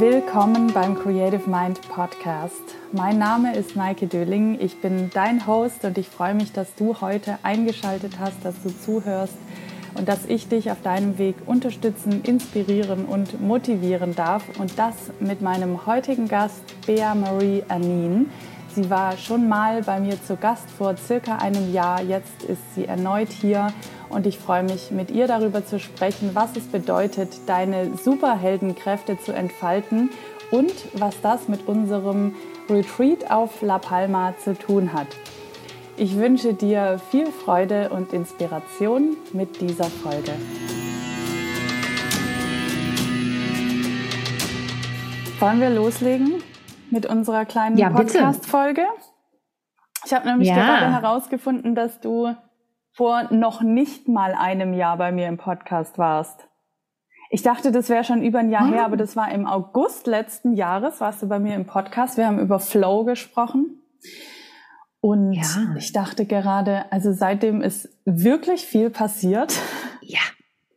willkommen beim Creative Mind Podcast. Mein Name ist Maike Döling, ich bin dein Host und ich freue mich, dass du heute eingeschaltet hast, dass du zuhörst und dass ich dich auf deinem Weg unterstützen, inspirieren und motivieren darf und das mit meinem heutigen Gast Bea Marie Anin. Sie war schon mal bei mir zu Gast vor circa einem Jahr. Jetzt ist sie erneut hier und ich freue mich, mit ihr darüber zu sprechen, was es bedeutet, deine Superheldenkräfte zu entfalten und was das mit unserem Retreat auf La Palma zu tun hat. Ich wünsche dir viel Freude und Inspiration mit dieser Folge. Wollen wir loslegen? mit unserer kleinen ja, Podcast-Folge. Ich habe nämlich ja. gerade herausgefunden, dass du vor noch nicht mal einem Jahr bei mir im Podcast warst. Ich dachte, das wäre schon über ein Jahr oh. her, aber das war im August letzten Jahres, warst du bei mir im Podcast. Wir haben über Flow gesprochen. Und ja. ich dachte gerade, also seitdem ist wirklich viel passiert. Ja.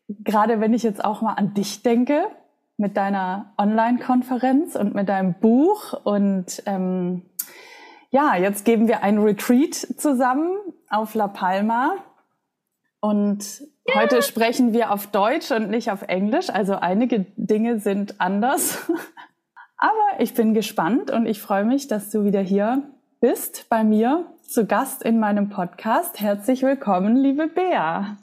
Gerade wenn ich jetzt auch mal an dich denke, mit deiner Online-Konferenz und mit deinem Buch. Und ähm, ja, jetzt geben wir ein Retreat zusammen auf La Palma. Und ja. heute sprechen wir auf Deutsch und nicht auf Englisch. Also einige Dinge sind anders. Aber ich bin gespannt und ich freue mich, dass du wieder hier bist bei mir zu Gast in meinem Podcast. Herzlich willkommen, liebe Bea.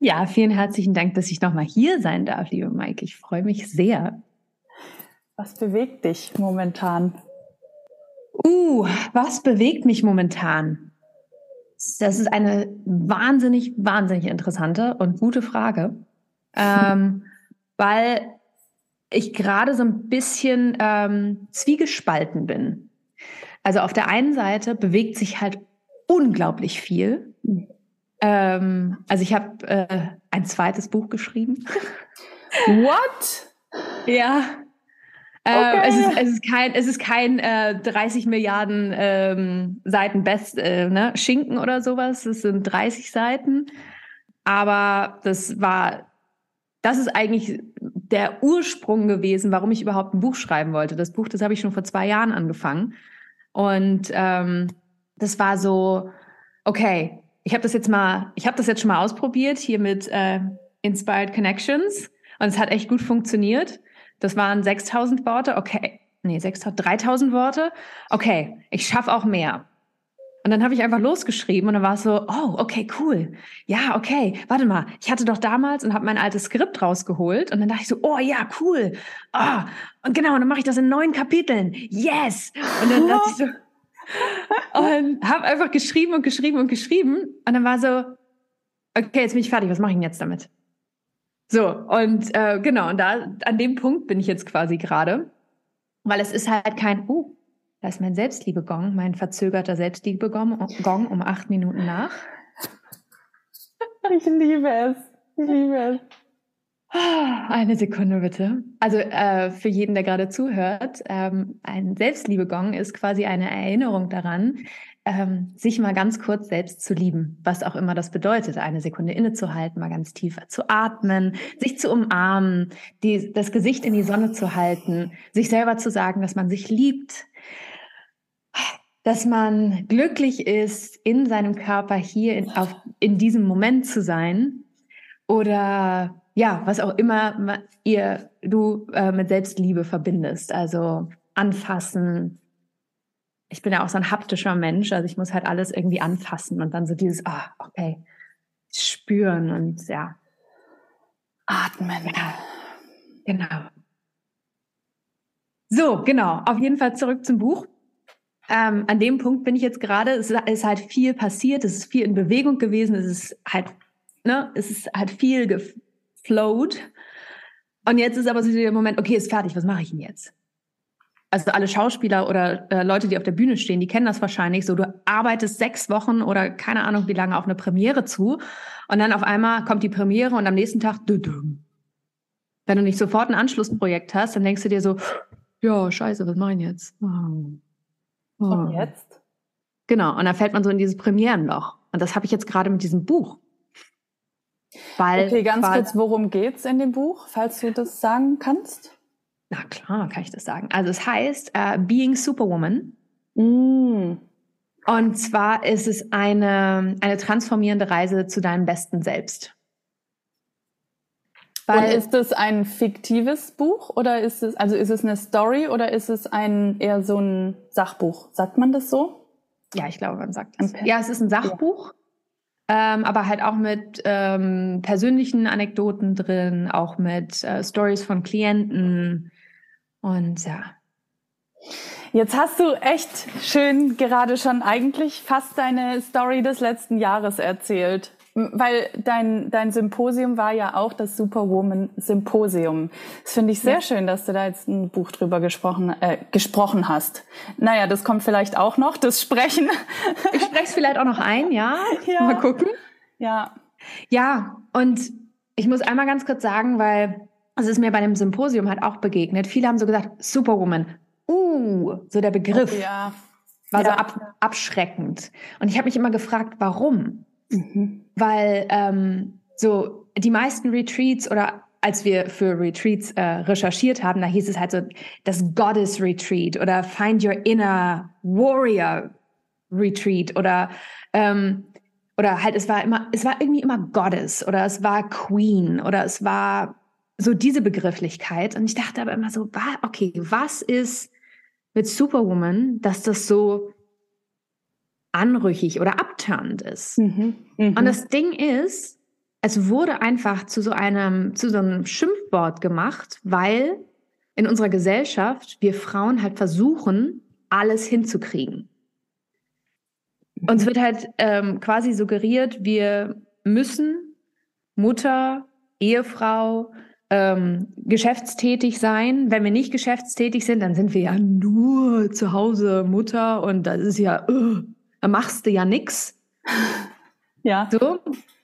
Ja, vielen herzlichen Dank, dass ich nochmal hier sein darf, liebe Maike. Ich freue mich sehr. Was bewegt dich momentan? Uh, was bewegt mich momentan? Das ist eine wahnsinnig, wahnsinnig interessante und gute Frage, ähm, weil ich gerade so ein bisschen ähm, zwiegespalten bin. Also auf der einen Seite bewegt sich halt unglaublich viel. Ähm, also ich habe äh, ein zweites Buch geschrieben. What? ja. Okay. es, ist, es, ist, kein, es ist kein äh, 30 Milliarden ähm, Seiten Best, äh, ne? Schinken oder sowas. Es sind 30 Seiten. Aber das war, das ist eigentlich der Ursprung gewesen, warum ich überhaupt ein Buch schreiben wollte. Das Buch, das habe ich schon vor zwei Jahren angefangen. Und ähm, das war so, okay, ich habe das jetzt mal, ich habe das jetzt schon mal ausprobiert hier mit äh, Inspired Connections und es hat echt gut funktioniert. Das waren 6000 Worte, okay. Nee, 6000, 3000 Worte. Okay, ich schaffe auch mehr. Und dann habe ich einfach losgeschrieben und dann war es so, oh, okay, cool. Ja, okay, warte mal. Ich hatte doch damals und habe mein altes Skript rausgeholt und dann dachte ich so, oh ja, cool. Oh, und genau, und dann mache ich das in neun Kapiteln. Yes. Und dann dachte ich so, und habe einfach geschrieben und geschrieben und geschrieben. Und dann war so, okay, jetzt bin ich fertig, was mache ich denn jetzt damit? So, und äh, genau, und da an dem Punkt bin ich jetzt quasi gerade, weil es ist halt kein, uh, da ist mein Selbstliebe-Gong, mein verzögerter Selbstliebe-Gong um acht Minuten nach. Ich liebe es. Ich liebe es. Eine Sekunde bitte. Also äh, für jeden, der gerade zuhört, ähm, ein Selbstliebe-Gong ist quasi eine Erinnerung daran, ähm, sich mal ganz kurz selbst zu lieben, was auch immer das bedeutet. Eine Sekunde innezuhalten, mal ganz tiefer zu atmen, sich zu umarmen, die, das Gesicht in die Sonne zu halten, sich selber zu sagen, dass man sich liebt, dass man glücklich ist, in seinem Körper hier in, auf, in diesem Moment zu sein oder ja, was auch immer ihr, du äh, mit Selbstliebe verbindest. Also anfassen. Ich bin ja auch so ein haptischer Mensch, also ich muss halt alles irgendwie anfassen und dann so dieses, ah, oh, okay, spüren und ja. Atmen. Ja, genau. So, genau. Auf jeden Fall zurück zum Buch. Ähm, an dem Punkt bin ich jetzt gerade. Es ist halt viel passiert, es ist viel in Bewegung gewesen, es ist halt, ne, es ist halt viel float. Und jetzt ist aber so der Moment, okay, ist fertig, was mache ich denn jetzt? Also alle Schauspieler oder äh, Leute, die auf der Bühne stehen, die kennen das wahrscheinlich so. Du arbeitest sechs Wochen oder keine Ahnung wie lange auf eine Premiere zu und dann auf einmal kommt die Premiere und am nächsten Tag, wenn du nicht sofort ein Anschlussprojekt hast, dann denkst du dir so, ja, scheiße, was mache ich jetzt? Oh. Oh. Und jetzt? Genau, und dann fällt man so in dieses Premierenloch. Und das habe ich jetzt gerade mit diesem Buch. Weil, okay, ganz kurz, worum geht's in dem Buch, falls du das sagen kannst? Na klar, kann ich das sagen. Also es heißt uh, Being Superwoman. Mm. Und zwar ist es eine, eine transformierende Reise zu deinem besten Selbst. Weil, Und ist es ein fiktives Buch oder ist es, also ist es eine Story oder ist es ein eher so ein Sachbuch? Sagt man das so? Ja, ich glaube, man sagt das. Ja, es ist ein Sachbuch, ja. ähm, aber halt auch mit ähm, persönlichen Anekdoten drin, auch mit äh, Stories von Klienten und ja. Jetzt hast du echt schön gerade schon eigentlich fast deine Story des letzten Jahres erzählt. Weil dein, dein Symposium war ja auch das Superwoman Symposium. Das finde ich sehr ja. schön, dass du da jetzt ein Buch drüber gesprochen, äh, gesprochen hast. Naja, das kommt vielleicht auch noch, das Sprechen. Ich spreche es vielleicht auch noch ein, ja? ja. Mal gucken. Ja. Ja, und ich muss einmal ganz kurz sagen, weil es ist mir bei dem Symposium halt auch begegnet. Viele haben so gesagt, Superwoman. Uh, so der Begriff. Oh, ja. War ja. so ab, abschreckend. Und ich habe mich immer gefragt, warum? Mhm. Weil ähm, so die meisten Retreats oder als wir für Retreats äh, recherchiert haben, da hieß es halt so das Goddess Retreat oder Find Your Inner Warrior Retreat oder ähm, oder halt es war immer es war irgendwie immer Goddess oder es war Queen oder es war so diese Begrifflichkeit und ich dachte aber immer so okay was ist mit Superwoman dass das so anrüchig oder abturnt ist. Mhm, mh. Und das Ding ist, es wurde einfach zu so einem, zu so einem Schimpfwort gemacht, weil in unserer Gesellschaft wir Frauen halt versuchen, alles hinzukriegen. Uns wird halt ähm, quasi suggeriert, wir müssen Mutter, Ehefrau, ähm, geschäftstätig sein. Wenn wir nicht geschäftstätig sind, dann sind wir ja nur zu Hause Mutter und das ist ja, uh, machst du ja nix. Ja. So.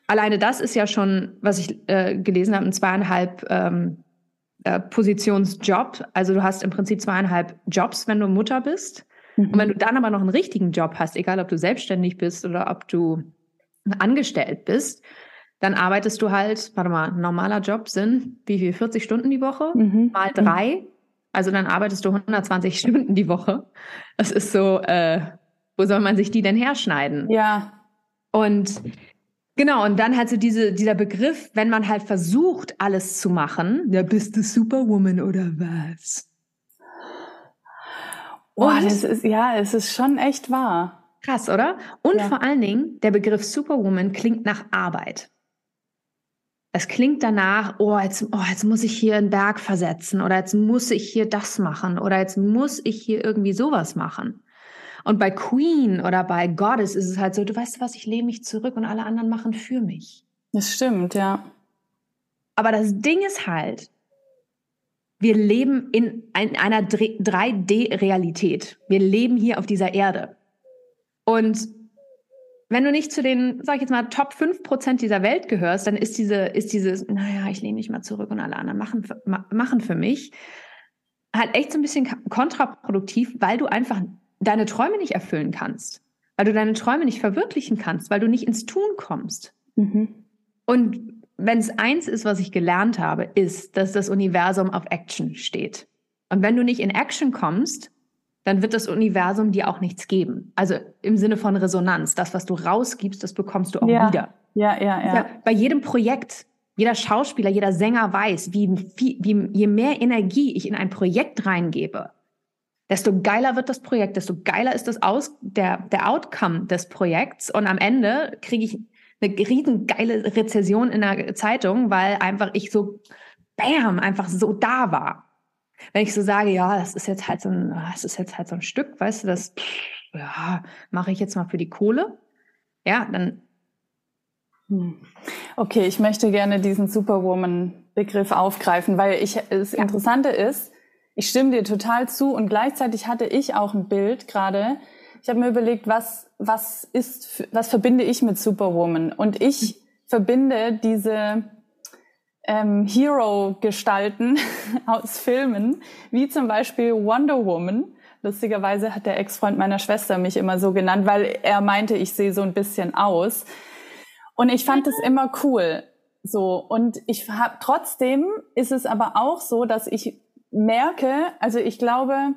Alleine das ist ja schon, was ich äh, gelesen habe, ein zweieinhalb ähm, äh, Positionsjob. Also du hast im Prinzip zweieinhalb Jobs, wenn du Mutter bist. Mhm. Und wenn du dann aber noch einen richtigen Job hast, egal ob du selbstständig bist oder ob du angestellt bist, dann arbeitest du halt, warte mal, normaler Job sind wie viel? 40 Stunden die Woche mhm. mal drei. Also dann arbeitest du 120 Stunden die Woche. Das ist so, äh, wo soll man sich die denn herschneiden? Ja. Und genau, und dann halt so diese, dieser Begriff, wenn man halt versucht, alles zu machen, ja, bist du Superwoman oder was? Boah, das ist, ja, es ist schon echt wahr. Krass, oder? Und ja. vor allen Dingen, der Begriff Superwoman klingt nach Arbeit. Es klingt danach, oh jetzt, oh, jetzt muss ich hier einen Berg versetzen oder jetzt muss ich hier das machen oder jetzt muss ich hier irgendwie sowas machen. Und bei Queen oder bei Goddess ist es halt so, du weißt was, ich lehne mich zurück und alle anderen machen für mich. Das stimmt, ja. Aber das Ding ist halt, wir leben in einer 3D-Realität. Wir leben hier auf dieser Erde. Und wenn du nicht zu den, sag ich jetzt mal, Top 5% dieser Welt gehörst, dann ist diese, ist dieses, naja, ich lehne mich mal zurück und alle anderen machen, machen für mich, halt echt so ein bisschen kontraproduktiv, weil du einfach deine Träume nicht erfüllen kannst, weil du deine Träume nicht verwirklichen kannst, weil du nicht ins Tun kommst. Mhm. Und wenn es eins ist, was ich gelernt habe, ist, dass das Universum auf Action steht. Und wenn du nicht in Action kommst, dann wird das Universum dir auch nichts geben. Also im Sinne von Resonanz. Das, was du rausgibst, das bekommst du auch ja. wieder. Ja, ja, ja, ja. Bei jedem Projekt, jeder Schauspieler, jeder Sänger weiß, wie, wie, wie je mehr Energie ich in ein Projekt reingebe, desto geiler wird das Projekt, desto geiler ist das Aus, der, der Outcome des Projekts. Und am Ende kriege ich eine riesen geile Rezession in der Zeitung, weil einfach ich so, bam, einfach so da war. Wenn ich so sage, ja, das ist jetzt halt so ein, das ist jetzt halt so ein Stück, weißt du, das, ja, mache ich jetzt mal für die Kohle. Ja, dann. Hm. Okay, ich möchte gerne diesen Superwoman-Begriff aufgreifen, weil ich, das ja. Interessante ist, ich stimme dir total zu und gleichzeitig hatte ich auch ein Bild gerade. Ich habe mir überlegt, was was ist was verbinde ich mit Superwoman und ich verbinde diese ähm, Hero-Gestalten aus Filmen, wie zum Beispiel Wonder Woman. Lustigerweise hat der Ex-Freund meiner Schwester mich immer so genannt, weil er meinte, ich sehe so ein bisschen aus. Und ich fand es immer cool. So. Und ich habe trotzdem ist es aber auch so, dass ich merke, also ich glaube,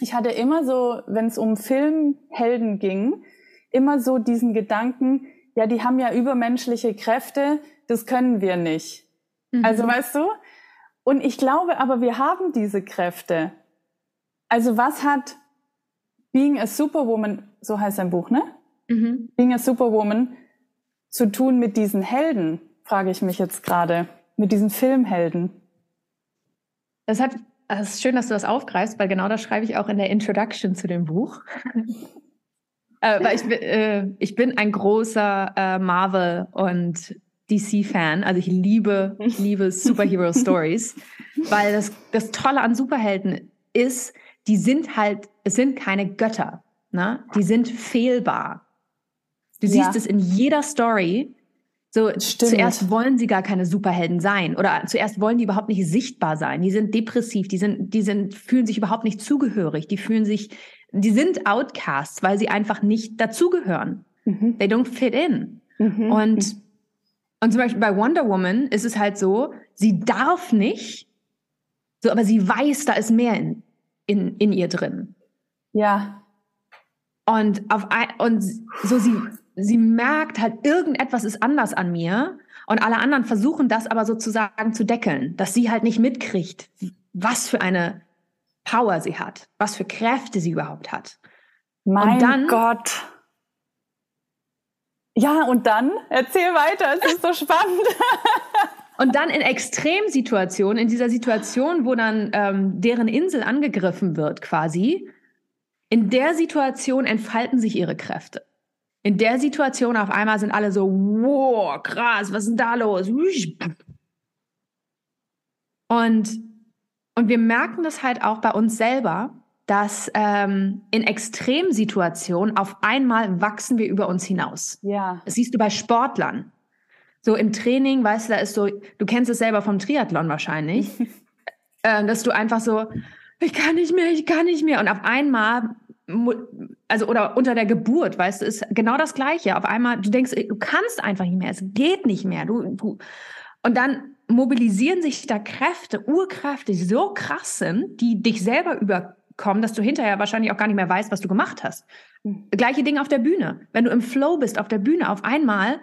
ich hatte immer so, wenn es um Filmhelden ging, immer so diesen Gedanken, ja, die haben ja übermenschliche Kräfte, das können wir nicht. Mhm. Also weißt du? Und ich glaube aber, wir haben diese Kräfte. Also was hat Being a Superwoman, so heißt sein Buch, ne? Mhm. Being a Superwoman zu tun mit diesen Helden, frage ich mich jetzt gerade, mit diesen Filmhelden. Das hat, es ist schön, dass du das aufgreifst, weil genau das schreibe ich auch in der Introduction zu dem Buch. äh, weil ich, äh, ich bin ein großer äh, Marvel und DC-Fan. Also ich liebe, liebe Superhero-Stories, weil das, das Tolle an Superhelden ist, die sind halt, es sind keine Götter. Ne? Die sind fehlbar. Du siehst ja. es in jeder Story. So, Stimmt. zuerst wollen sie gar keine Superhelden sein oder zuerst wollen die überhaupt nicht sichtbar sein. Die sind depressiv, die sind, die sind, fühlen sich überhaupt nicht zugehörig, die fühlen sich, die sind Outcasts, weil sie einfach nicht dazugehören. Mhm. They don't fit in. Mhm. Und, und zum Beispiel bei Wonder Woman ist es halt so, sie darf nicht, so, aber sie weiß, da ist mehr in, in, in ihr drin. Ja. Und auf ein, und so sie, sie merkt halt, irgendetwas ist anders an mir. Und alle anderen versuchen das aber sozusagen zu deckeln, dass sie halt nicht mitkriegt, was für eine Power sie hat, was für Kräfte sie überhaupt hat. Mein dann, Gott. Ja, und dann? Erzähl weiter, es ist so spannend. Und dann in Extremsituationen, in dieser Situation, wo dann ähm, deren Insel angegriffen wird, quasi, in der Situation entfalten sich ihre Kräfte. In der Situation auf einmal sind alle so, wow, krass, was ist denn da los? Und, und wir merken das halt auch bei uns selber, dass ähm, in Extremsituationen auf einmal wachsen wir über uns hinaus. Ja. Das siehst du bei Sportlern. So im Training, weißt du, da ist so, du kennst es selber vom Triathlon wahrscheinlich, äh, dass du einfach so, ich kann nicht mehr, ich kann nicht mehr. Und auf einmal, also oder unter der Geburt, weißt du, ist genau das Gleiche. Auf einmal, du denkst, du kannst einfach nicht mehr, es geht nicht mehr. Du, du. Und dann mobilisieren sich da Kräfte, Urkräfte, die so krass sind, die dich selber überkommen, dass du hinterher wahrscheinlich auch gar nicht mehr weißt, was du gemacht hast. Mhm. Gleiche Ding auf der Bühne. Wenn du im Flow bist auf der Bühne, auf einmal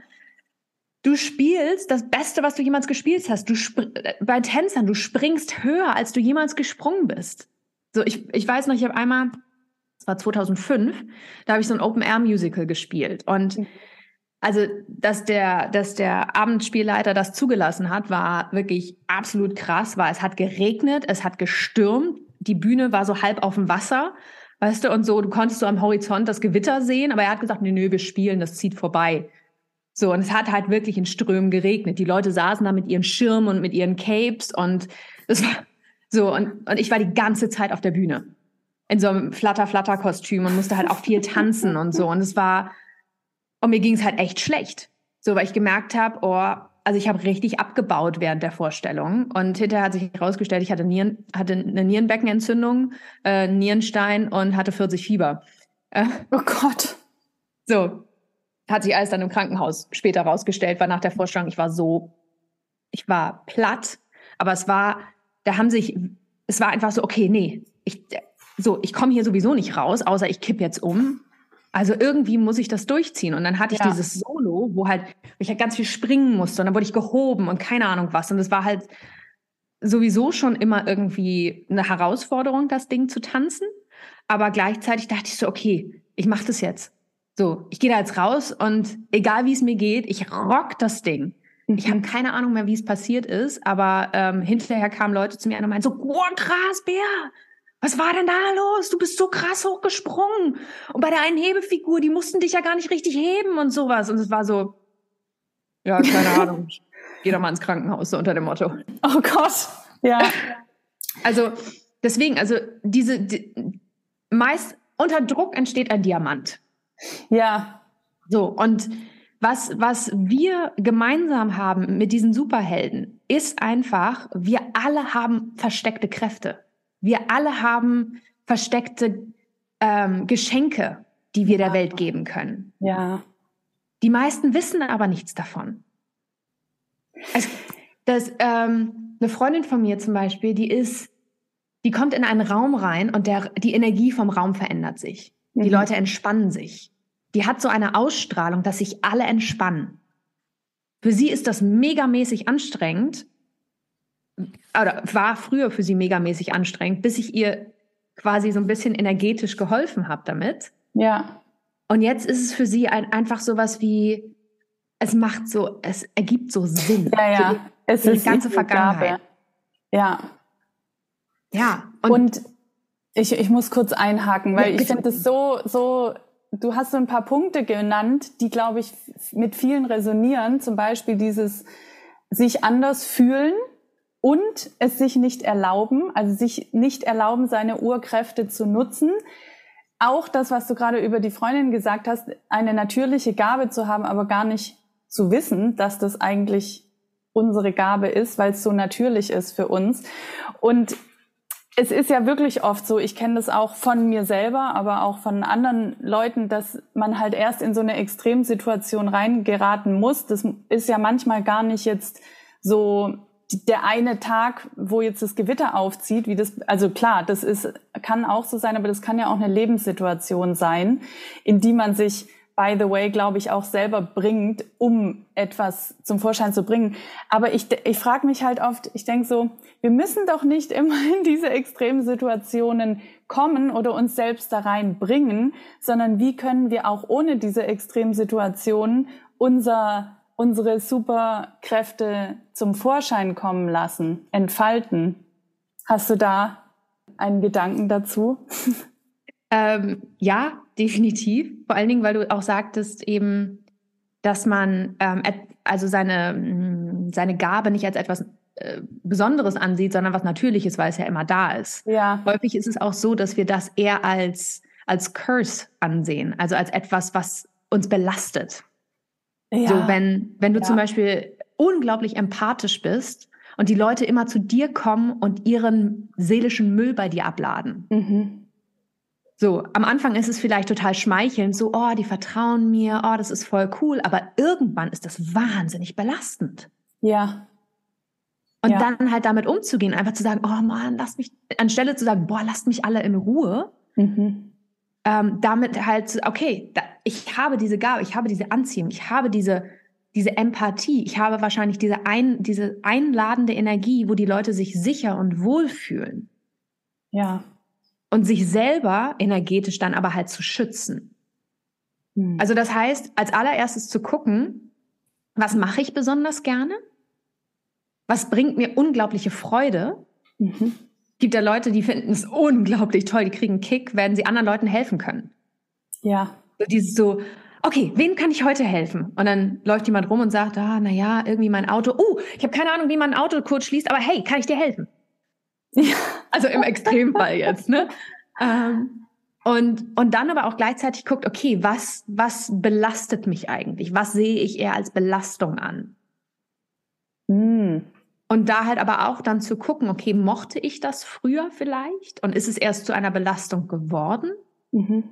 Du spielst das Beste, was du jemals gespielt hast. Du äh, bei Tänzern, du springst höher, als du jemals gesprungen bist. So, ich, ich weiß noch, ich habe einmal, das war 2005, da habe ich so ein Open-Air-Musical gespielt. Und mhm. Also, dass der, dass der Abendspielleiter das zugelassen hat, war wirklich absolut krass, weil es hat geregnet, es hat gestürmt, die Bühne war so halb auf dem Wasser, weißt du, und so, du konntest so am Horizont das Gewitter sehen, aber er hat gesagt, nee, nee, wir spielen, das zieht vorbei. So, und es hat halt wirklich in Strömen geregnet. Die Leute saßen da mit ihren Schirmen und mit ihren Capes und es war so, und, und ich war die ganze Zeit auf der Bühne. In so einem Flatter-Flatter-Kostüm und musste halt auch viel tanzen und so. Und es war, und mir ging es halt echt schlecht. So, weil ich gemerkt habe, oh, also ich habe richtig abgebaut während der Vorstellung. Und hinterher hat sich herausgestellt, ich hatte, Nieren, hatte eine Nierenbeckenentzündung, äh, Nierenstein und hatte 40 Fieber. Äh, oh Gott. So, hat sich alles dann im Krankenhaus später rausgestellt, weil nach der Vorstellung, ich war so, ich war platt, aber es war, da haben sich, es war einfach so, okay, nee, ich, so, ich komme hier sowieso nicht raus, außer ich kipp jetzt um. Also irgendwie muss ich das durchziehen. Und dann hatte ich ja. dieses Solo, wo halt, ich halt ganz viel springen musste und dann wurde ich gehoben und keine Ahnung was. Und es war halt sowieso schon immer irgendwie eine Herausforderung, das Ding zu tanzen. Aber gleichzeitig dachte ich so, okay, ich mache das jetzt. So, ich gehe da jetzt raus und egal wie es mir geht, ich rock das Ding. Ich habe mhm. keine Ahnung mehr, wie es passiert ist, aber ähm, hinterher kamen Leute zu mir und meinten so, oh, krass, Bär, was war denn da los? Du bist so krass hochgesprungen. Und bei der einen Hebefigur, die mussten dich ja gar nicht richtig heben und sowas. Und es war so, ja, keine Ahnung. Geh doch mal ins Krankenhaus, so unter dem Motto. Oh Gott, ja. Also, deswegen, also diese, die, meist unter Druck entsteht ein Diamant. Ja. So, und was, was wir gemeinsam haben mit diesen Superhelden, ist einfach, wir alle haben versteckte Kräfte. Wir alle haben versteckte ähm, Geschenke, die wir ja. der Welt geben können. Ja. Die meisten wissen aber nichts davon. Also, das, ähm, eine Freundin von mir zum Beispiel, die ist die kommt in einen Raum rein und der, die Energie vom Raum verändert sich. Die mhm. Leute entspannen sich. Die hat so eine Ausstrahlung, dass sich alle entspannen. Für sie ist das megamäßig anstrengend, oder war früher für sie megamäßig anstrengend, bis ich ihr quasi so ein bisschen energetisch geholfen habe damit. Ja. Und jetzt ist es für sie ein, einfach sowas wie, es macht so, es ergibt so Sinn. Ja, ja. es ist die ganze Vergangenheit. Gabe. Ja. Ja. Und, und ich, ich muss kurz einhaken, weil ja, ich finde es so, so, du hast so ein paar Punkte genannt, die, glaube ich, mit vielen resonieren. Zum Beispiel dieses sich anders fühlen und es sich nicht erlauben, also sich nicht erlauben, seine Urkräfte zu nutzen. Auch das, was du gerade über die Freundin gesagt hast, eine natürliche Gabe zu haben, aber gar nicht zu wissen, dass das eigentlich unsere Gabe ist, weil es so natürlich ist für uns. Und es ist ja wirklich oft so, ich kenne das auch von mir selber, aber auch von anderen Leuten, dass man halt erst in so eine Extremsituation reingeraten muss. Das ist ja manchmal gar nicht jetzt so der eine Tag, wo jetzt das Gewitter aufzieht, wie das, also klar, das ist, kann auch so sein, aber das kann ja auch eine Lebenssituation sein, in die man sich by the way, glaube ich, auch selber bringt, um etwas zum Vorschein zu bringen. Aber ich, ich frage mich halt oft, ich denke so, wir müssen doch nicht immer in diese extremen Situationen kommen oder uns selbst da reinbringen, sondern wie können wir auch ohne diese extremen Situationen unser, unsere Superkräfte zum Vorschein kommen lassen, entfalten. Hast du da einen Gedanken dazu? Ähm, ja, definitiv. Vor allen Dingen, weil du auch sagtest eben, dass man ähm, also seine, mm, seine Gabe nicht als etwas äh, Besonderes ansieht, sondern was Natürliches, weil es ja immer da ist. Ja. Häufig ist es auch so, dass wir das eher als, als Curse ansehen, also als etwas, was uns belastet. Ja. So, wenn, wenn du ja. zum Beispiel unglaublich empathisch bist und die Leute immer zu dir kommen und ihren seelischen Müll bei dir abladen. Mhm so, am Anfang ist es vielleicht total schmeichelnd, so, oh, die vertrauen mir, oh, das ist voll cool, aber irgendwann ist das wahnsinnig belastend. Ja. Und ja. dann halt damit umzugehen, einfach zu sagen, oh Mann, lass mich, anstelle zu sagen, boah, lasst mich alle in Ruhe, mhm. Ähm, damit halt, okay, da, ich habe diese Gabe, ich habe diese Anziehung, ich habe diese, diese Empathie, ich habe wahrscheinlich diese, ein, diese einladende Energie, wo die Leute sich sicher und wohl fühlen. Ja und sich selber energetisch dann aber halt zu schützen. Mhm. Also das heißt, als allererstes zu gucken, was mache ich besonders gerne? Was bringt mir unglaubliche Freude? Mhm. Gibt ja Leute, die finden es unglaublich toll, die kriegen einen Kick, wenn sie anderen Leuten helfen können. Ja. So dieses so, okay, wem kann ich heute helfen? Und dann läuft jemand rum und sagt, ah, na ja, irgendwie mein Auto. Oh, ich habe keine Ahnung, wie man ein Auto kurz schließt, aber hey, kann ich dir helfen? Ja. Also im Extremfall jetzt, ne? Ähm, und, und dann aber auch gleichzeitig guckt, okay, was, was belastet mich eigentlich? Was sehe ich eher als Belastung an? Mm. Und da halt aber auch dann zu gucken, okay, mochte ich das früher vielleicht? Und ist es erst zu einer Belastung geworden? Mhm.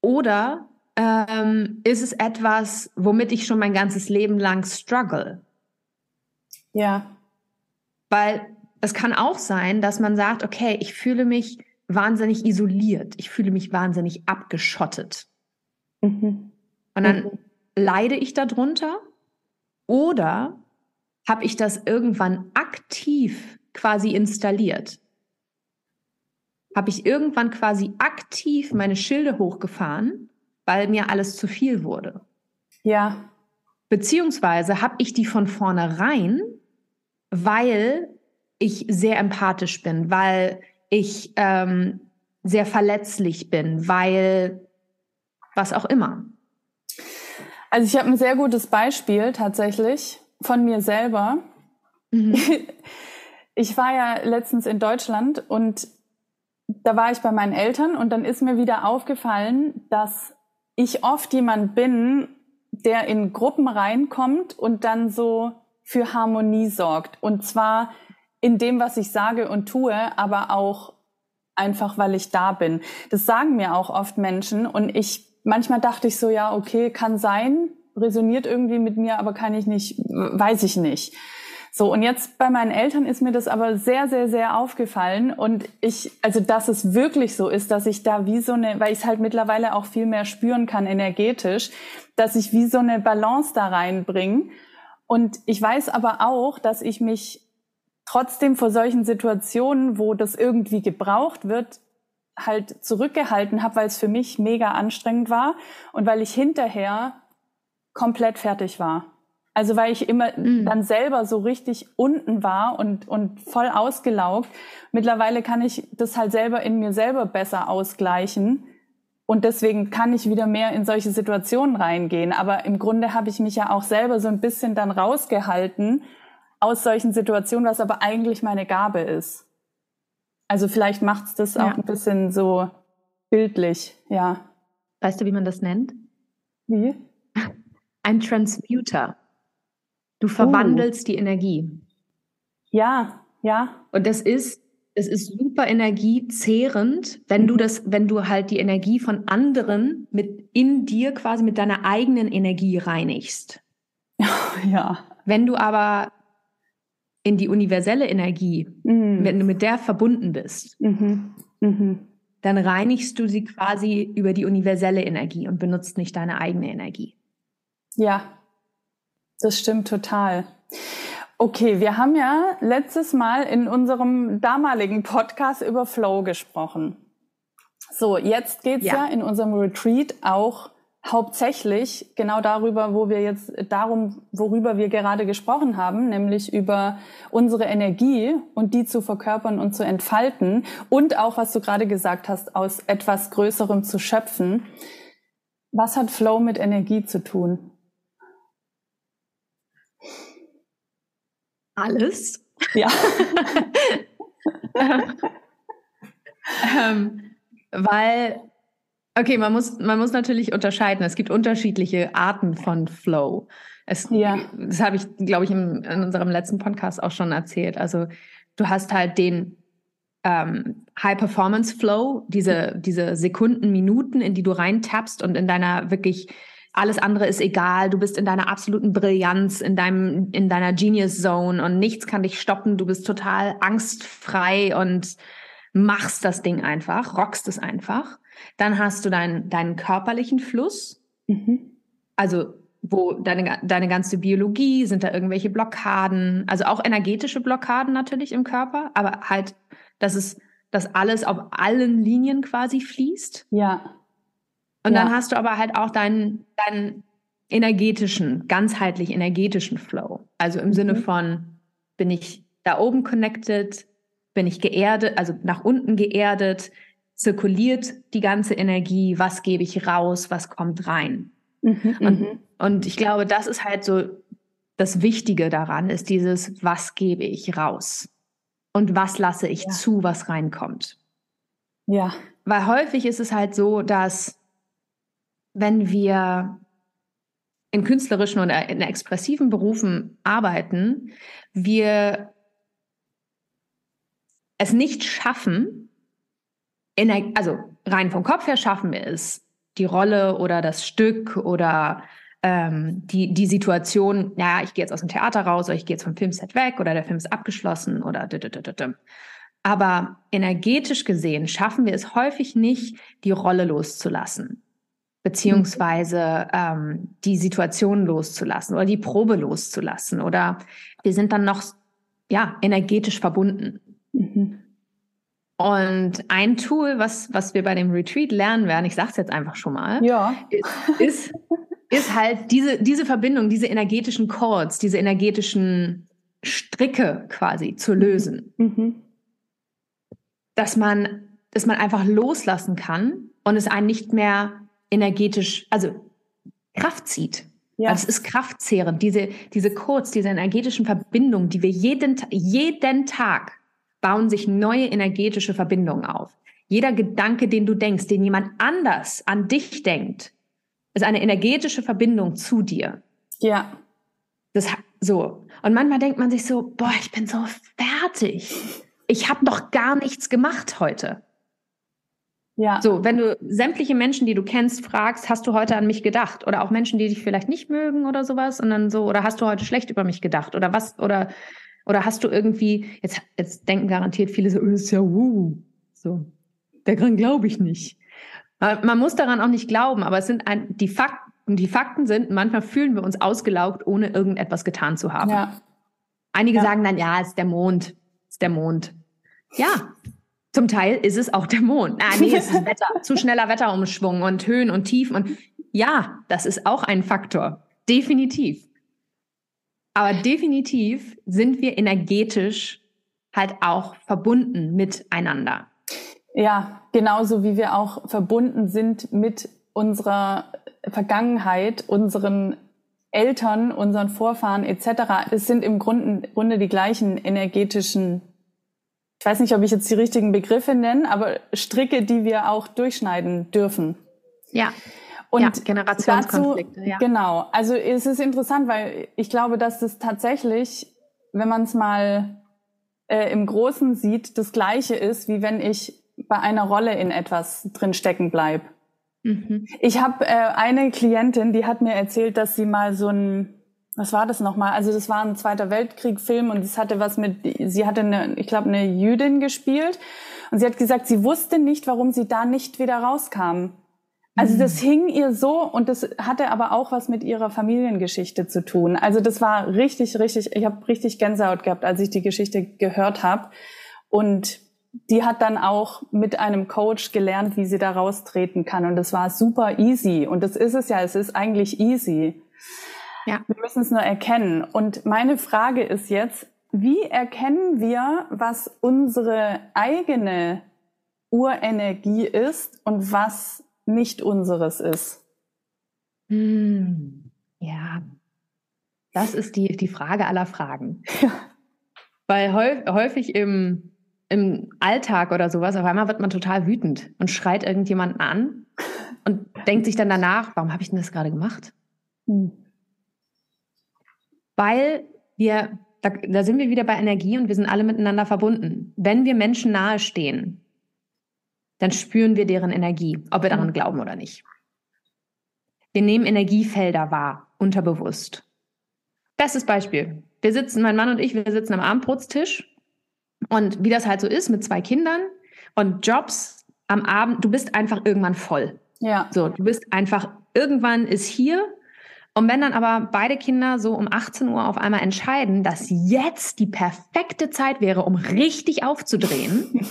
Oder ähm, ist es etwas, womit ich schon mein ganzes Leben lang struggle? Ja. Weil es kann auch sein, dass man sagt, okay, ich fühle mich wahnsinnig isoliert, ich fühle mich wahnsinnig abgeschottet. Mhm. Und dann mhm. leide ich darunter oder habe ich das irgendwann aktiv quasi installiert? Habe ich irgendwann quasi aktiv meine Schilde hochgefahren, weil mir alles zu viel wurde? Ja. Beziehungsweise habe ich die von vornherein, weil ich sehr empathisch bin, weil ich ähm, sehr verletzlich bin, weil was auch immer. Also ich habe ein sehr gutes Beispiel tatsächlich von mir selber. Mhm. Ich war ja letztens in Deutschland und da war ich bei meinen Eltern und dann ist mir wieder aufgefallen, dass ich oft jemand bin, der in Gruppen reinkommt und dann so für Harmonie sorgt. Und zwar in dem, was ich sage und tue, aber auch einfach, weil ich da bin. Das sagen mir auch oft Menschen und ich, manchmal dachte ich so, ja, okay, kann sein, resoniert irgendwie mit mir, aber kann ich nicht, weiß ich nicht. So, und jetzt bei meinen Eltern ist mir das aber sehr, sehr, sehr aufgefallen. Und ich, also dass es wirklich so ist, dass ich da wie so eine, weil ich es halt mittlerweile auch viel mehr spüren kann energetisch, dass ich wie so eine Balance da reinbringe. Und ich weiß aber auch, dass ich mich trotzdem vor solchen Situationen, wo das irgendwie gebraucht wird, halt zurückgehalten habe, weil es für mich mega anstrengend war und weil ich hinterher komplett fertig war. Also weil ich immer mhm. dann selber so richtig unten war und, und voll ausgelaugt. Mittlerweile kann ich das halt selber in mir selber besser ausgleichen. Und deswegen kann ich wieder mehr in solche Situationen reingehen. Aber im Grunde habe ich mich ja auch selber so ein bisschen dann rausgehalten aus solchen Situationen, was aber eigentlich meine Gabe ist. Also vielleicht macht es das ja. auch ein bisschen so bildlich, ja. Weißt du, wie man das nennt? Wie? Ein Transmuter. Du verwandelst uh. die Energie. Ja, ja. Und das ist, es ist super energiezehrend, wenn du das, wenn du halt die Energie von anderen mit in dir quasi mit deiner eigenen Energie reinigst. Ja. Wenn du aber in die universelle Energie, mhm. wenn du mit der verbunden bist, mhm. Mhm. dann reinigst du sie quasi über die universelle Energie und benutzt nicht deine eigene Energie. Ja, das stimmt total. Okay, wir haben ja letztes Mal in unserem damaligen Podcast über Flow gesprochen. So, jetzt geht's ja. ja in unserem Retreat auch hauptsächlich genau darüber, wo wir jetzt darum, worüber wir gerade gesprochen haben, nämlich über unsere Energie und die zu verkörpern und zu entfalten und auch, was du gerade gesagt hast, aus etwas Größerem zu schöpfen. Was hat Flow mit Energie zu tun? Alles. Ja. ähm, weil, okay, man muss, man muss natürlich unterscheiden. Es gibt unterschiedliche Arten von Flow. Es, ja. Das habe ich, glaube ich, im, in unserem letzten Podcast auch schon erzählt. Also du hast halt den ähm, High-Performance-Flow, diese, diese Sekunden, Minuten, in die du reintappst und in deiner wirklich alles andere ist egal, du bist in deiner absoluten Brillanz, in deinem, in deiner Genius Zone und nichts kann dich stoppen, du bist total angstfrei und machst das Ding einfach, rockst es einfach. Dann hast du deinen, deinen körperlichen Fluss, mhm. also wo deine, deine ganze Biologie, sind da irgendwelche Blockaden, also auch energetische Blockaden natürlich im Körper, aber halt, dass es, dass alles auf allen Linien quasi fließt. Ja. Und ja. dann hast du aber halt auch deinen, deinen energetischen, ganzheitlich energetischen Flow. Also im mhm. Sinne von, bin ich da oben connected, bin ich geerdet, also nach unten geerdet, zirkuliert die ganze Energie, was gebe ich raus, was kommt rein. Mhm, und, mhm. und ich glaube, das ist halt so das Wichtige daran, ist dieses, was gebe ich raus und was lasse ich ja. zu, was reinkommt. Ja. Weil häufig ist es halt so, dass wenn wir in künstlerischen oder in expressiven Berufen arbeiten, wir es nicht schaffen, der, also rein vom Kopf her schaffen wir es, die Rolle oder das Stück oder ähm, die, die Situation, naja, ich gehe jetzt aus dem Theater raus oder ich gehe jetzt vom Filmset weg oder der Film ist abgeschlossen oder aber energetisch gesehen schaffen wir es häufig nicht, die Rolle loszulassen beziehungsweise ähm, die Situation loszulassen oder die Probe loszulassen oder wir sind dann noch ja energetisch verbunden. Mhm. Und ein Tool, was was wir bei dem Retreat lernen werden, ich sage es jetzt einfach schon mal, ja. ist, ist, ist halt diese diese Verbindung, diese energetischen Chords, diese energetischen Stricke quasi zu lösen, mhm. dass man dass man einfach loslassen kann und es einen nicht mehr energetisch, also Kraft zieht. Ja. Also es ist kraftzehrend. Diese, diese Codes, diese energetischen Verbindungen, die wir jeden, jeden Tag bauen sich neue energetische Verbindungen auf. Jeder Gedanke, den du denkst, den jemand anders an dich denkt, ist eine energetische Verbindung zu dir. Ja. Das so. Und manchmal denkt man sich so, boah, ich bin so fertig. Ich habe doch gar nichts gemacht heute. Ja. So, wenn du sämtliche Menschen, die du kennst, fragst, hast du heute an mich gedacht? Oder auch Menschen, die dich vielleicht nicht mögen oder sowas, und dann so, oder hast du heute schlecht über mich gedacht? Oder was, oder, oder hast du irgendwie, jetzt, jetzt denken garantiert viele so, ist ja wuh. So, daran glaube ich nicht. Man muss daran auch nicht glauben, aber es sind ein, die Fakten, die Fakten sind, manchmal fühlen wir uns ausgelaugt, ohne irgendetwas getan zu haben. Ja. Einige ja. sagen dann, ja, es ist der Mond, es ist der Mond. Ja, zum Teil ist es auch der Mond. Ah, nee, es ist Wetter. Zu schneller Wetterumschwung und Höhen und Tiefen. Und ja, das ist auch ein Faktor. Definitiv. Aber definitiv sind wir energetisch halt auch verbunden miteinander. Ja, genauso wie wir auch verbunden sind mit unserer Vergangenheit, unseren Eltern, unseren Vorfahren etc. Es sind im Grunde, Grunde die gleichen energetischen ich weiß nicht, ob ich jetzt die richtigen Begriffe nenne, aber Stricke, die wir auch durchschneiden dürfen. Ja. Und ja, Generationskonflikte, dazu, ja. Genau. Also es ist interessant, weil ich glaube, dass das tatsächlich, wenn man es mal äh, im Großen sieht, das Gleiche ist, wie wenn ich bei einer Rolle in etwas drin stecken bleib. Mhm. Ich habe äh, eine Klientin, die hat mir erzählt, dass sie mal so ein was war das nochmal? Also das war ein Zweiter Weltkrieg-Film und es hatte was mit, sie hatte eine, ich glaube, eine Jüdin gespielt und sie hat gesagt, sie wusste nicht, warum sie da nicht wieder rauskam. Also das mhm. hing ihr so und das hatte aber auch was mit ihrer Familiengeschichte zu tun. Also das war richtig, richtig, ich habe richtig Gänsehaut gehabt, als ich die Geschichte gehört habe. Und die hat dann auch mit einem Coach gelernt, wie sie da raustreten kann. Und das war super easy. Und das ist es ja, es ist eigentlich easy. Ja. Wir müssen es nur erkennen. Und meine Frage ist jetzt, wie erkennen wir, was unsere eigene Urenergie ist und was nicht unseres ist? Hm, ja, das ist die, die Frage aller Fragen. Ja. Weil häufig im, im Alltag oder sowas, auf einmal wird man total wütend und schreit irgendjemanden an und denkt sich dann danach, warum habe ich denn das gerade gemacht? Hm weil wir, da, da sind wir wieder bei Energie und wir sind alle miteinander verbunden. Wenn wir Menschen nahestehen, dann spüren wir deren Energie, ob wir daran glauben oder nicht. Wir nehmen Energiefelder wahr, unterbewusst. Bestes Beispiel. Wir sitzen, mein Mann und ich, wir sitzen am Abendbrotstisch und wie das halt so ist mit zwei Kindern und Jobs am Abend, du bist einfach irgendwann voll. Ja. So, du bist einfach, irgendwann ist hier und wenn dann aber beide Kinder so um 18 Uhr auf einmal entscheiden, dass jetzt die perfekte Zeit wäre, um richtig aufzudrehen,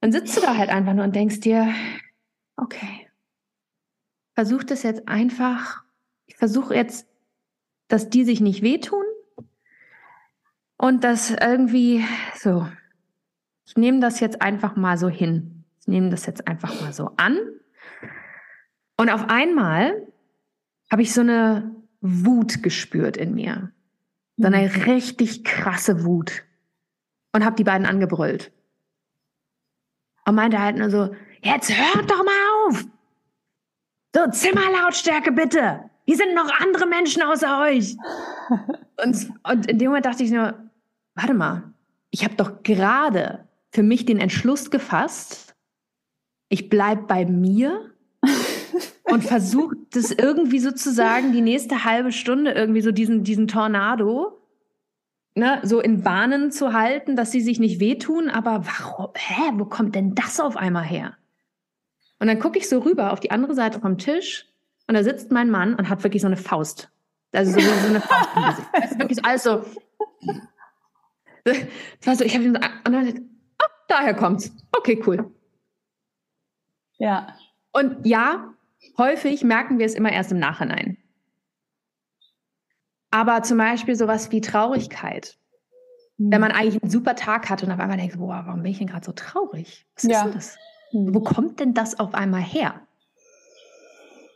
dann sitzt du da halt einfach nur und denkst dir, okay, versuch das jetzt einfach, ich versuche jetzt, dass die sich nicht wehtun und das irgendwie so, ich nehme das jetzt einfach mal so hin. Ich nehme das jetzt einfach mal so an. Und auf einmal habe ich so eine Wut gespürt in mir. So eine mhm. richtig krasse Wut. Und habe die beiden angebrüllt. Und meinte halt nur so, jetzt hört doch mal auf! So, Zimmerlautstärke bitte! Hier sind noch andere Menschen außer euch. und, und in dem Moment dachte ich nur, warte mal, ich habe doch gerade für mich den Entschluss gefasst, ich bleib bei mir und versucht das irgendwie sozusagen die nächste halbe Stunde irgendwie so diesen, diesen Tornado ne, so in Bahnen zu halten, dass sie sich nicht wehtun. Aber warum, hä, wo kommt denn das auf einmal her? Und dann gucke ich so rüber auf die andere Seite vom Tisch und da sitzt mein Mann und hat wirklich so eine Faust. Also so, so eine Faust. Das ist wirklich alles so. Das war so, ich habe ihn so, und dann, oh, daher kommt's. Okay, cool. Ja. Und ja, Häufig merken wir es immer erst im Nachhinein. Aber zum Beispiel sowas wie Traurigkeit. Mhm. Wenn man eigentlich einen super Tag hatte und auf einmal denkt, boah, warum bin ich denn gerade so traurig? Was ist denn das? Mhm. Wo kommt denn das auf einmal her?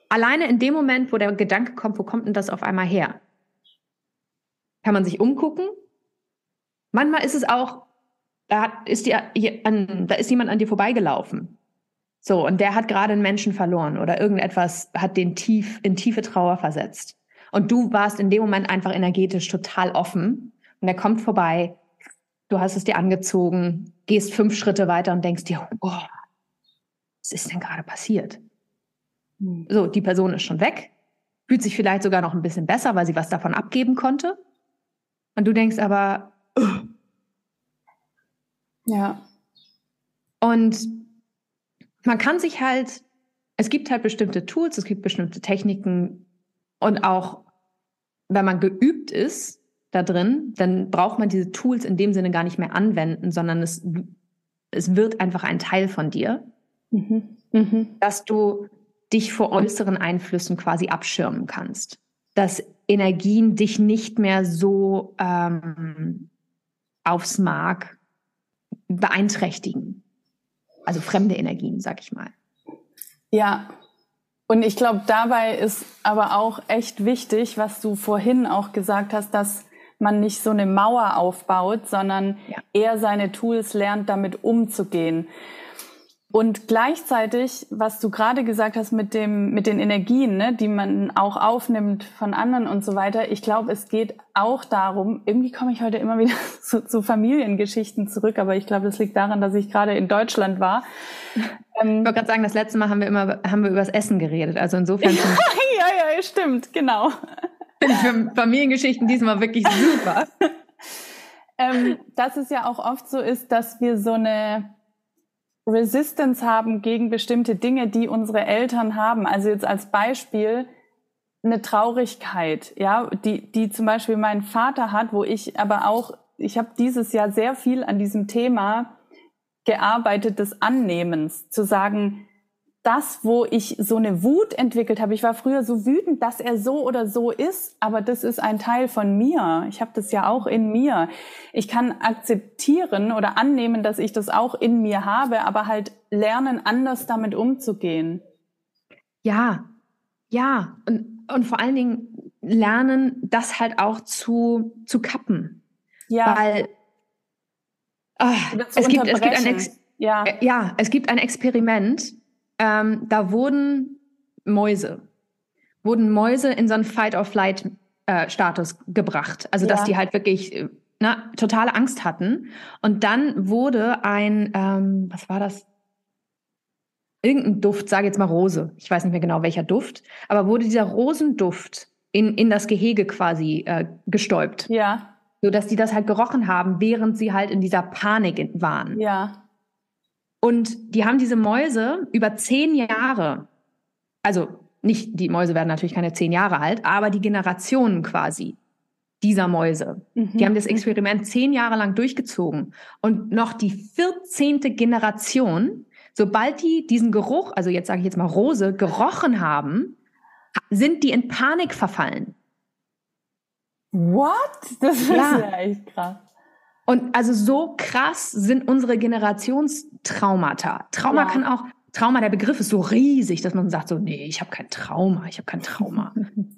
Alleine in dem Moment, wo der Gedanke kommt, wo kommt denn das auf einmal her? Kann man sich umgucken. Manchmal ist es auch, da, hat, ist, die, da ist jemand an dir vorbeigelaufen. So, und der hat gerade einen Menschen verloren oder irgendetwas hat den tief in tiefe Trauer versetzt. Und du warst in dem Moment einfach energetisch total offen und er kommt vorbei, du hast es dir angezogen, gehst fünf Schritte weiter und denkst dir, oh, was ist denn gerade passiert? Hm. So, die Person ist schon weg, fühlt sich vielleicht sogar noch ein bisschen besser, weil sie was davon abgeben konnte. Und du denkst aber, Ugh. ja. Und man kann sich halt, es gibt halt bestimmte Tools, es gibt bestimmte Techniken und auch wenn man geübt ist da drin, dann braucht man diese Tools in dem Sinne gar nicht mehr anwenden, sondern es, es wird einfach ein Teil von dir, mhm. Mhm. dass du dich vor äußeren Einflüssen quasi abschirmen kannst. Dass Energien dich nicht mehr so ähm, aufs Mark beeinträchtigen. Also fremde Energien, sag ich mal. Ja. Und ich glaube, dabei ist aber auch echt wichtig, was du vorhin auch gesagt hast, dass man nicht so eine Mauer aufbaut, sondern ja. eher seine Tools lernt, damit umzugehen. Und gleichzeitig, was du gerade gesagt hast mit dem, mit den Energien, ne, die man auch aufnimmt von anderen und so weiter. Ich glaube, es geht auch darum, irgendwie komme ich heute immer wieder zu, zu Familiengeschichten zurück, aber ich glaube, das liegt daran, dass ich gerade in Deutschland war. Ähm, ich wollte gerade sagen, das letzte Mal haben wir immer, haben wir über das Essen geredet. Also insofern. ja, ja, ja, stimmt, genau. Finde ich für Familiengeschichten diesmal wirklich super. ähm, dass es ja auch oft so ist, dass wir so eine, Resistance haben gegen bestimmte Dinge, die unsere Eltern haben. Also jetzt als Beispiel eine Traurigkeit, ja, die, die zum Beispiel mein Vater hat, wo ich aber auch, ich habe dieses Jahr sehr viel an diesem Thema gearbeitet des Annehmens, zu sagen, das, wo ich so eine Wut entwickelt habe. Ich war früher so wütend, dass er so oder so ist, aber das ist ein Teil von mir. Ich habe das ja auch in mir. Ich kann akzeptieren oder annehmen, dass ich das auch in mir habe, aber halt lernen, anders damit umzugehen. Ja, ja. Und, und vor allen Dingen lernen, das halt auch zu, zu kappen. Ja. Weil oh, es, gibt, es gibt ein Ex ja. Ja, es gibt ein Experiment, ähm, da wurden Mäuse, wurden Mäuse in so einen Fight-or-Flight-Status äh, gebracht. Also, ja. dass die halt wirklich äh, na, ne, totale Angst hatten. Und dann wurde ein, ähm, was war das? Irgendein Duft, sage jetzt mal Rose. Ich weiß nicht mehr genau welcher Duft, aber wurde dieser Rosenduft in, in das Gehege quasi äh, gestäubt. Ja. So dass die das halt gerochen haben, während sie halt in dieser Panik waren. Ja. Und die haben diese Mäuse über zehn Jahre, also nicht, die Mäuse werden natürlich keine zehn Jahre alt, aber die Generationen quasi dieser Mäuse. Mhm. Die haben das Experiment zehn Jahre lang durchgezogen. Und noch die vierzehnte Generation, sobald die diesen Geruch, also jetzt sage ich jetzt mal Rose, gerochen haben, sind die in Panik verfallen. What? Das ist ja, ja echt krass. Und also so krass sind unsere Generationstraumata. Trauma ja. kann auch, Trauma, der Begriff ist so riesig, dass man sagt so, nee, ich habe kein Trauma, ich habe kein Trauma.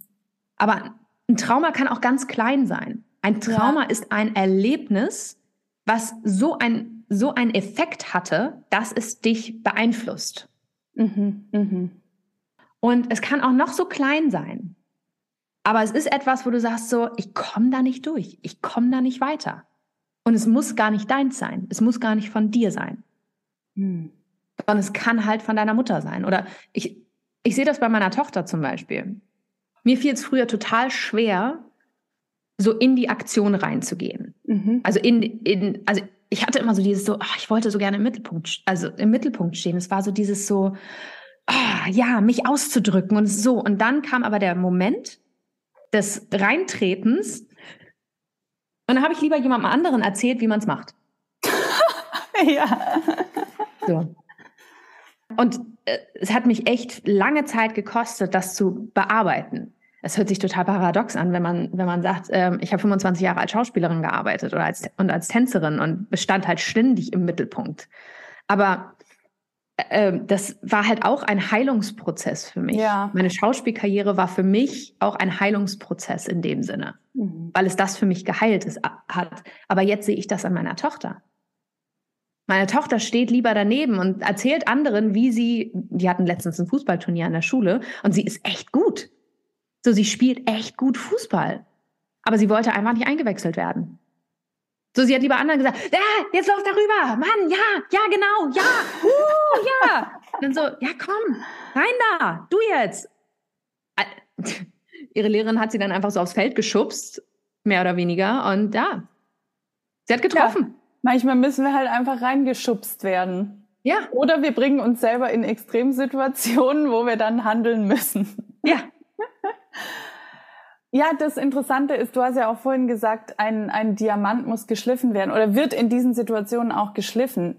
Aber ein Trauma kann auch ganz klein sein. Ein Trauma ja. ist ein Erlebnis, was so ein, so ein Effekt hatte, dass es dich beeinflusst. Mhm, mh. Und es kann auch noch so klein sein. Aber es ist etwas, wo du sagst so, ich komme da nicht durch, ich komme da nicht weiter. Und es muss gar nicht deins sein. Es muss gar nicht von dir sein. Hm. Sondern es kann halt von deiner Mutter sein. Oder ich, ich sehe das bei meiner Tochter zum Beispiel. Mir fiel es früher total schwer, so in die Aktion reinzugehen. Mhm. Also in, in, also ich hatte immer so dieses so, ach, ich wollte so gerne im Mittelpunkt, also im Mittelpunkt stehen. Es war so dieses so, oh, ja, mich auszudrücken und so. Und dann kam aber der Moment des Reintretens, und dann habe ich lieber jemandem anderen erzählt, wie man es macht. ja. So. Und äh, es hat mich echt lange Zeit gekostet, das zu bearbeiten. Es hört sich total paradox an, wenn man, wenn man sagt, ähm, ich habe 25 Jahre als Schauspielerin gearbeitet oder als, und als Tänzerin und bestand halt ständig im Mittelpunkt. Aber äh, das war halt auch ein Heilungsprozess für mich. Ja. Meine Schauspielkarriere war für mich auch ein Heilungsprozess in dem Sinne, mhm. weil es das für mich geheilt ist, hat. Aber jetzt sehe ich das an meiner Tochter. Meine Tochter steht lieber daneben und erzählt anderen, wie sie, die hatten letztens ein Fußballturnier an der Schule und sie ist echt gut. So, sie spielt echt gut Fußball. Aber sie wollte einfach nicht eingewechselt werden. So, sie hat lieber anderen gesagt, ja, jetzt lauf darüber, Mann, ja, ja, genau, ja, uh, ja. dann so, ja komm, rein da, du jetzt. Ihre Lehrerin hat sie dann einfach so aufs Feld geschubst, mehr oder weniger. Und ja, sie hat getroffen. Ja, manchmal müssen wir halt einfach reingeschubst werden. Ja. Oder wir bringen uns selber in Extremsituationen, wo wir dann handeln müssen. Ja. Ja, das Interessante ist, du hast ja auch vorhin gesagt, ein, ein Diamant muss geschliffen werden oder wird in diesen Situationen auch geschliffen.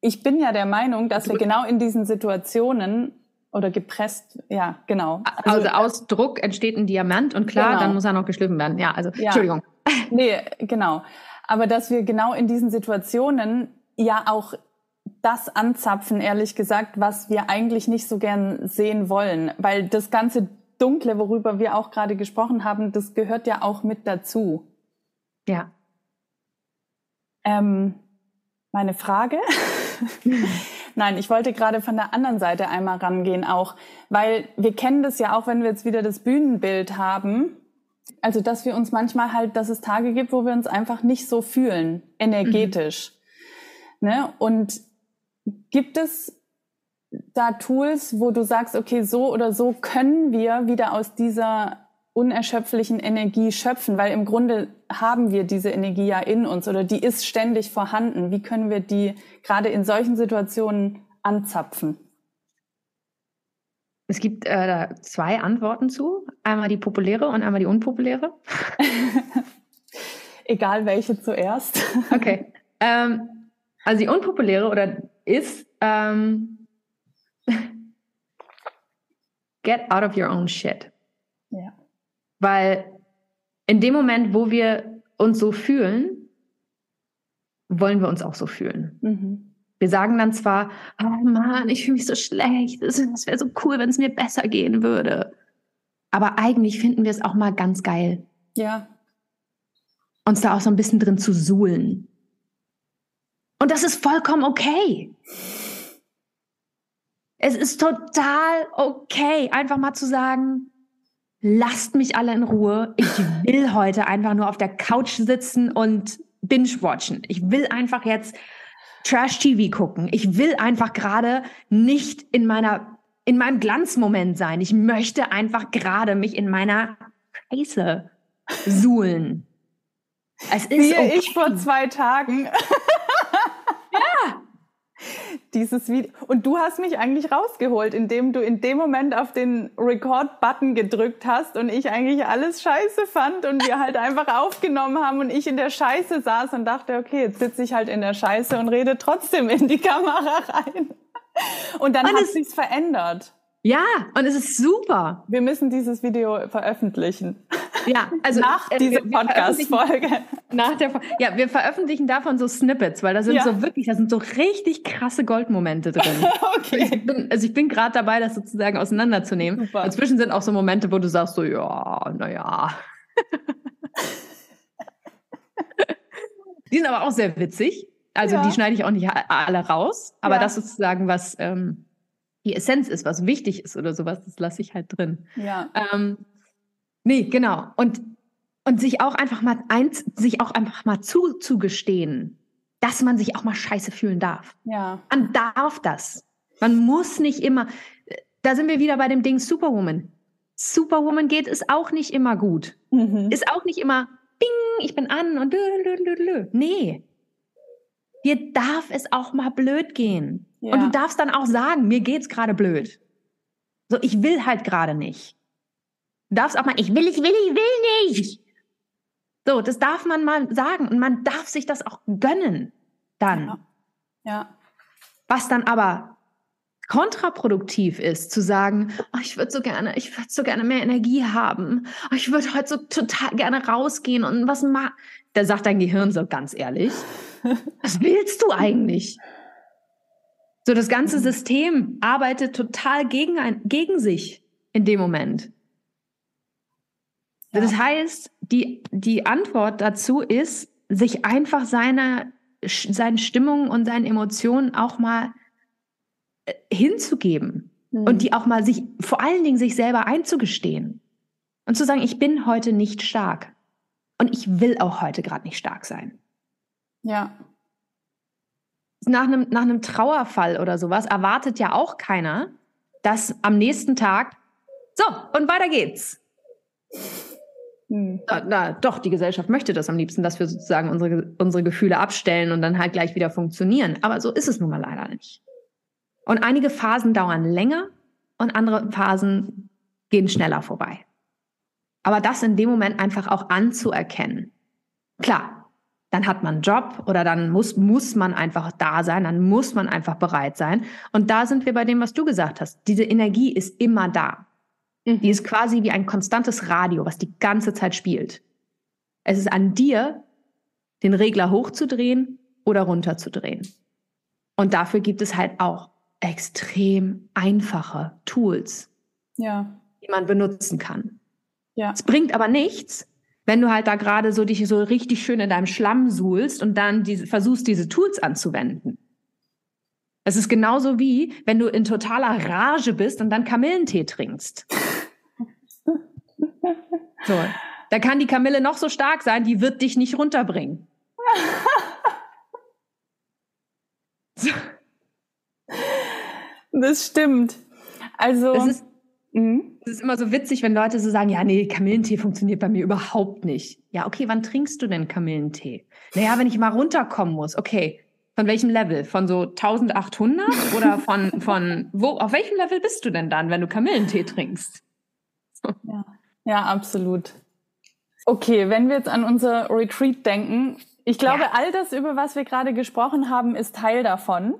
Ich bin ja der Meinung, dass wir genau in diesen Situationen oder gepresst, ja, genau. Also, also aus Druck entsteht ein Diamant und klar, genau. dann muss er noch geschliffen werden. Ja, also, ja. Entschuldigung. Nee, genau. Aber dass wir genau in diesen Situationen ja auch das anzapfen, ehrlich gesagt, was wir eigentlich nicht so gern sehen wollen. Weil das ganze Dunkle, worüber wir auch gerade gesprochen haben, das gehört ja auch mit dazu. Ja. Ähm, meine Frage? Nein, ich wollte gerade von der anderen Seite einmal rangehen auch, weil wir kennen das ja auch, wenn wir jetzt wieder das Bühnenbild haben. Also, dass wir uns manchmal halt, dass es Tage gibt, wo wir uns einfach nicht so fühlen, energetisch. Mhm. Ne? Und gibt es da Tools, wo du sagst, okay, so oder so können wir wieder aus dieser unerschöpflichen Energie schöpfen, weil im Grunde haben wir diese Energie ja in uns oder die ist ständig vorhanden. Wie können wir die gerade in solchen Situationen anzapfen? Es gibt äh, zwei Antworten zu. Einmal die populäre und einmal die unpopuläre. Egal welche zuerst. okay. Ähm, also die unpopuläre oder ist ähm, get out of your own shit. Ja. Weil in dem Moment, wo wir uns so fühlen, wollen wir uns auch so fühlen. Mhm. Wir sagen dann zwar, oh Mann, ich fühle mich so schlecht, es wäre so cool, wenn es mir besser gehen würde. Aber eigentlich finden wir es auch mal ganz geil. Ja. Uns da auch so ein bisschen drin zu suhlen. Und das ist vollkommen okay. Es ist total okay, einfach mal zu sagen, lasst mich alle in Ruhe. Ich will heute einfach nur auf der Couch sitzen und binge-watchen. Ich will einfach jetzt Trash-TV gucken. Ich will einfach gerade nicht in meiner, in meinem Glanzmoment sein. Ich möchte einfach gerade mich in meiner Scheiße suhlen. Es ist Wie okay. ich vor zwei Tagen. Dieses Video. Und du hast mich eigentlich rausgeholt, indem du in dem Moment auf den Record-Button gedrückt hast und ich eigentlich alles scheiße fand und wir halt einfach aufgenommen haben und ich in der Scheiße saß und dachte, okay, jetzt sitze ich halt in der Scheiße und rede trotzdem in die Kamera rein. Und dann und hat sich's verändert. Ja, und es ist super. Wir müssen dieses Video veröffentlichen. Ja, also nach äh, dieser Podcast-Folge. Nach der, ja, wir veröffentlichen davon so Snippets, weil da sind ja. so wirklich, da sind so richtig krasse Goldmomente drin. okay. Ich bin, also ich bin gerade dabei, das sozusagen auseinanderzunehmen. Super. Dazwischen sind auch so Momente, wo du sagst so, ja, naja. die sind aber auch sehr witzig. Also ja. die schneide ich auch nicht alle raus, aber ja. das sozusagen was ähm, die Essenz ist, was wichtig ist oder sowas, das lasse ich halt drin. Ja. Ähm, nee, genau. Und, und sich auch einfach mal eins, sich auch einfach mal zuzugestehen, dass man sich auch mal scheiße fühlen darf. Ja. Man darf das. Man muss nicht immer, da sind wir wieder bei dem Ding Superwoman. Superwoman geht es auch nicht immer gut. Mhm. Ist auch nicht immer, bing, ich bin an und lö, lö, lö, lö. Nee. Dir darf es auch mal blöd gehen. Ja. Und du darfst dann auch sagen, mir geht's gerade blöd. So, ich will halt gerade nicht. Du darfst auch mal, ich will, ich will, ich will nicht. So, das darf man mal sagen und man darf sich das auch gönnen dann. Ja. ja. Was dann aber kontraproduktiv ist, zu sagen, oh, ich würde so gerne, ich würde so gerne mehr Energie haben. Oh, ich würde heute so total gerne rausgehen und was machen. Da sagt dein Gehirn so ganz ehrlich, was willst du eigentlich? So, das ganze mhm. System arbeitet total gegen, ein, gegen sich in dem Moment. Ja. Das heißt, die, die Antwort dazu ist, sich einfach seiner, seinen Stimmungen und seinen Emotionen auch mal äh, hinzugeben mhm. und die auch mal sich, vor allen Dingen sich selber einzugestehen und zu sagen, ich bin heute nicht stark und ich will auch heute gerade nicht stark sein. Ja. nach einem, nach einem Trauerfall oder sowas erwartet ja auch keiner, dass am nächsten Tag, so, und weiter geht's. Hm. Na, na, doch, die Gesellschaft möchte das am liebsten, dass wir sozusagen unsere, unsere Gefühle abstellen und dann halt gleich wieder funktionieren. Aber so ist es nun mal leider nicht. Und einige Phasen dauern länger und andere Phasen gehen schneller vorbei. Aber das in dem Moment einfach auch anzuerkennen. Klar, dann hat man einen Job oder dann muss, muss man einfach da sein, dann muss man einfach bereit sein. Und da sind wir bei dem, was du gesagt hast. Diese Energie ist immer da. Mhm. Die ist quasi wie ein konstantes Radio, was die ganze Zeit spielt. Es ist an dir, den Regler hochzudrehen oder runterzudrehen. Und dafür gibt es halt auch extrem einfache Tools, ja. die man benutzen kann. Ja. Es bringt aber nichts, wenn du halt da gerade so dich so richtig schön in deinem Schlamm suhlst und dann diese, versuchst, diese Tools anzuwenden. Es ist genauso wie, wenn du in totaler Rage bist und dann Kamillentee trinkst. So. Da kann die Kamille noch so stark sein, die wird dich nicht runterbringen. so. Das stimmt. Also. Das ist, mhm. das ist immer so witzig, wenn Leute so sagen, ja, nee, Kamillentee funktioniert bei mir überhaupt nicht. Ja, okay, wann trinkst du denn Kamillentee? Naja, wenn ich mal runterkommen muss. Okay, von welchem Level? Von so 1800 oder von, von wo, auf welchem Level bist du denn dann, wenn du Kamillentee trinkst? Ja. ja, absolut. Okay, wenn wir jetzt an unser Retreat denken, ich glaube, ja. all das, über was wir gerade gesprochen haben, ist Teil davon.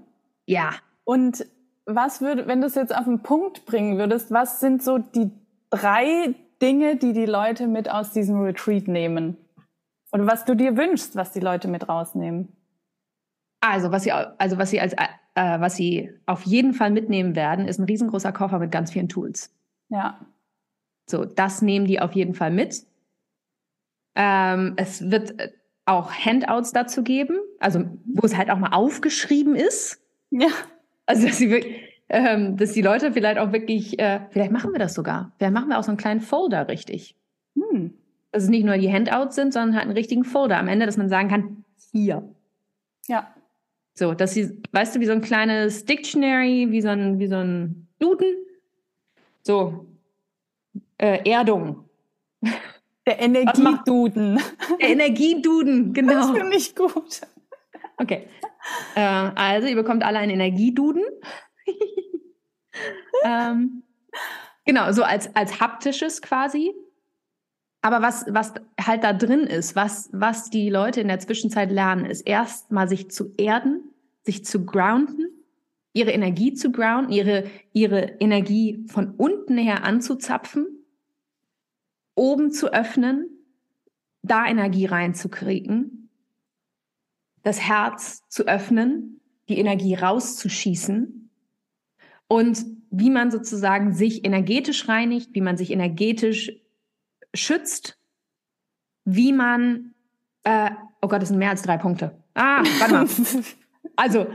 Ja. Und was würde, wenn du es jetzt auf den Punkt bringen würdest, was sind so die drei Dinge, die die Leute mit aus diesem Retreat nehmen? Oder was du dir wünschst, was die Leute mit rausnehmen? Also, was sie, also was sie als, äh, was sie auf jeden Fall mitnehmen werden, ist ein riesengroßer Koffer mit ganz vielen Tools. Ja. So, das nehmen die auf jeden Fall mit. Ähm, es wird auch Handouts dazu geben, also wo es halt auch mal aufgeschrieben ist. Ja. Also, dass, sie wirklich, ähm, dass die Leute vielleicht auch wirklich, äh, vielleicht machen wir das sogar. Vielleicht machen wir auch so einen kleinen Folder richtig. Hm. Dass es nicht nur die Handouts sind, sondern halt einen richtigen Folder am Ende, dass man sagen kann, hier. Ja. So, dass sie, weißt du, wie so ein kleines Dictionary, wie so ein, wie so ein Duden. So, äh, Erdung. Der Energieduden. Der Energieduden, genau. Das finde ich gut. Okay. Äh, also, ihr bekommt alle einen Energieduden. ähm, genau, so als, als haptisches quasi. Aber was, was halt da drin ist, was, was die Leute in der Zwischenzeit lernen, ist erst mal sich zu erden, sich zu grounden, ihre Energie zu grounden, ihre, ihre Energie von unten her anzuzapfen, oben zu öffnen, da Energie reinzukriegen das Herz zu öffnen, die Energie rauszuschießen und wie man sozusagen sich energetisch reinigt, wie man sich energetisch schützt, wie man, äh, oh Gott, das sind mehr als drei Punkte. Ah, warte mal. Also,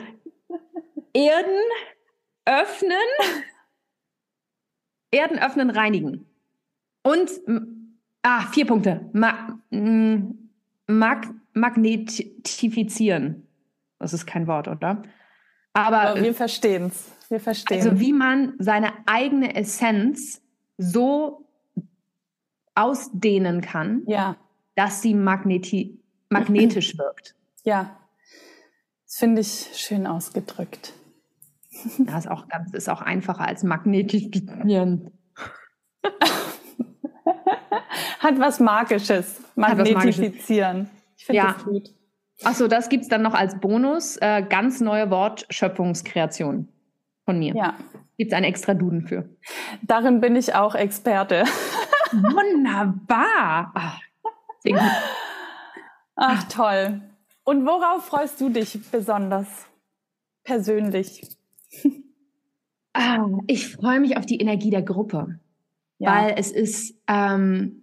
Erden öffnen, Erden öffnen, reinigen. Und, ah, vier Punkte. Ma, mag, magnetifizieren. Das ist kein Wort, oder? Aber, Aber wir verstehen es. Wir verstehen. Also wie man seine eigene Essenz so ausdehnen kann, ja. dass sie magneti magnetisch wirkt. Ja, das finde ich schön ausgedrückt. Das ist auch ganz, ist auch einfacher als magnetifizieren. Hat was Magisches. Magnetifizieren. Ich finde ja. das gut. Achso, das gibt es dann noch als Bonus. Äh, ganz neue Wortschöpfungskreation von mir. Ja. Gibt es einen extra Duden für. Darin bin ich auch Experte. Wunderbar. Ach, Ach, toll. Und worauf freust du dich besonders persönlich? Ah, ich freue mich auf die Energie der Gruppe, ja. weil es ist, ähm,